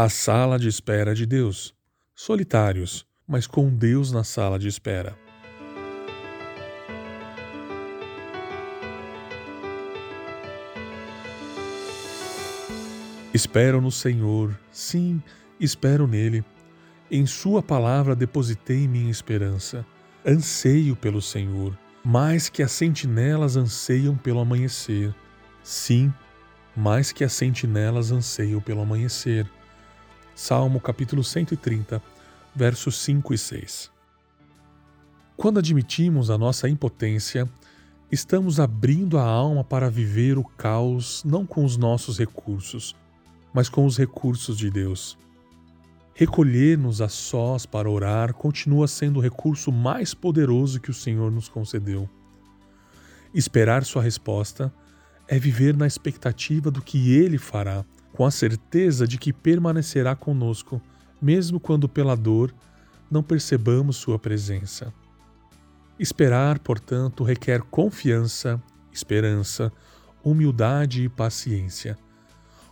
A sala de espera de Deus. Solitários, mas com Deus na sala de espera. Espero no Senhor, sim, espero nele. Em Sua palavra depositei minha esperança. Anseio pelo Senhor, mais que as sentinelas anseiam pelo amanhecer. Sim, mais que as sentinelas anseiam pelo amanhecer. Salmo capítulo 130, versos 5 e 6. Quando admitimos a nossa impotência, estamos abrindo a alma para viver o caos não com os nossos recursos, mas com os recursos de Deus. Recolher-nos a sós para orar continua sendo o recurso mais poderoso que o Senhor nos concedeu. Esperar Sua resposta é viver na expectativa do que Ele fará, com a certeza de que permanecerá conosco, mesmo quando pela dor não percebamos Sua presença. Esperar, portanto, requer confiança, esperança, humildade e paciência.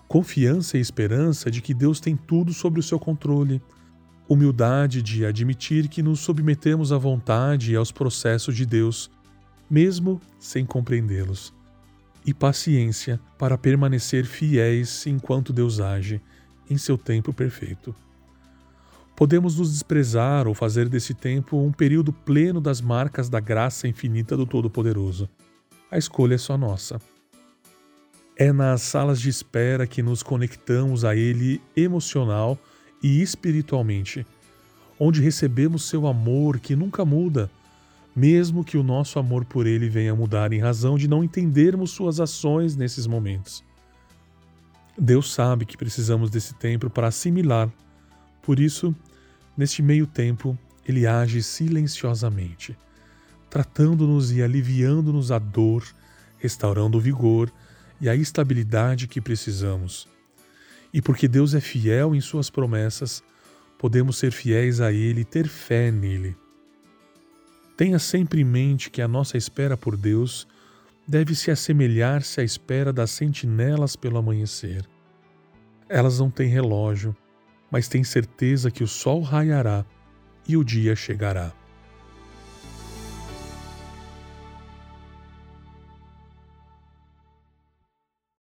Confiança e esperança de que Deus tem tudo sob o seu controle, humildade de admitir que nos submetemos à vontade e aos processos de Deus, mesmo sem compreendê-los, e paciência para permanecer fiéis enquanto Deus age em seu tempo perfeito. Podemos nos desprezar ou fazer desse tempo um período pleno das marcas da graça infinita do Todo-Poderoso. A escolha é só nossa. É nas salas de espera que nos conectamos a Ele emocional e espiritualmente, onde recebemos seu amor que nunca muda, mesmo que o nosso amor por Ele venha mudar em razão de não entendermos Suas ações nesses momentos. Deus sabe que precisamos desse tempo para assimilar, por isso, neste meio tempo, Ele age silenciosamente, tratando-nos e aliviando-nos a dor, restaurando o vigor e a estabilidade que precisamos. E porque Deus é fiel em Suas promessas, podemos ser fiéis a Ele e ter fé nele. Tenha sempre em mente que a nossa espera por Deus deve se assemelhar-se à espera das sentinelas pelo amanhecer. Elas não têm relógio, mas têm certeza que o sol raiará e o dia chegará.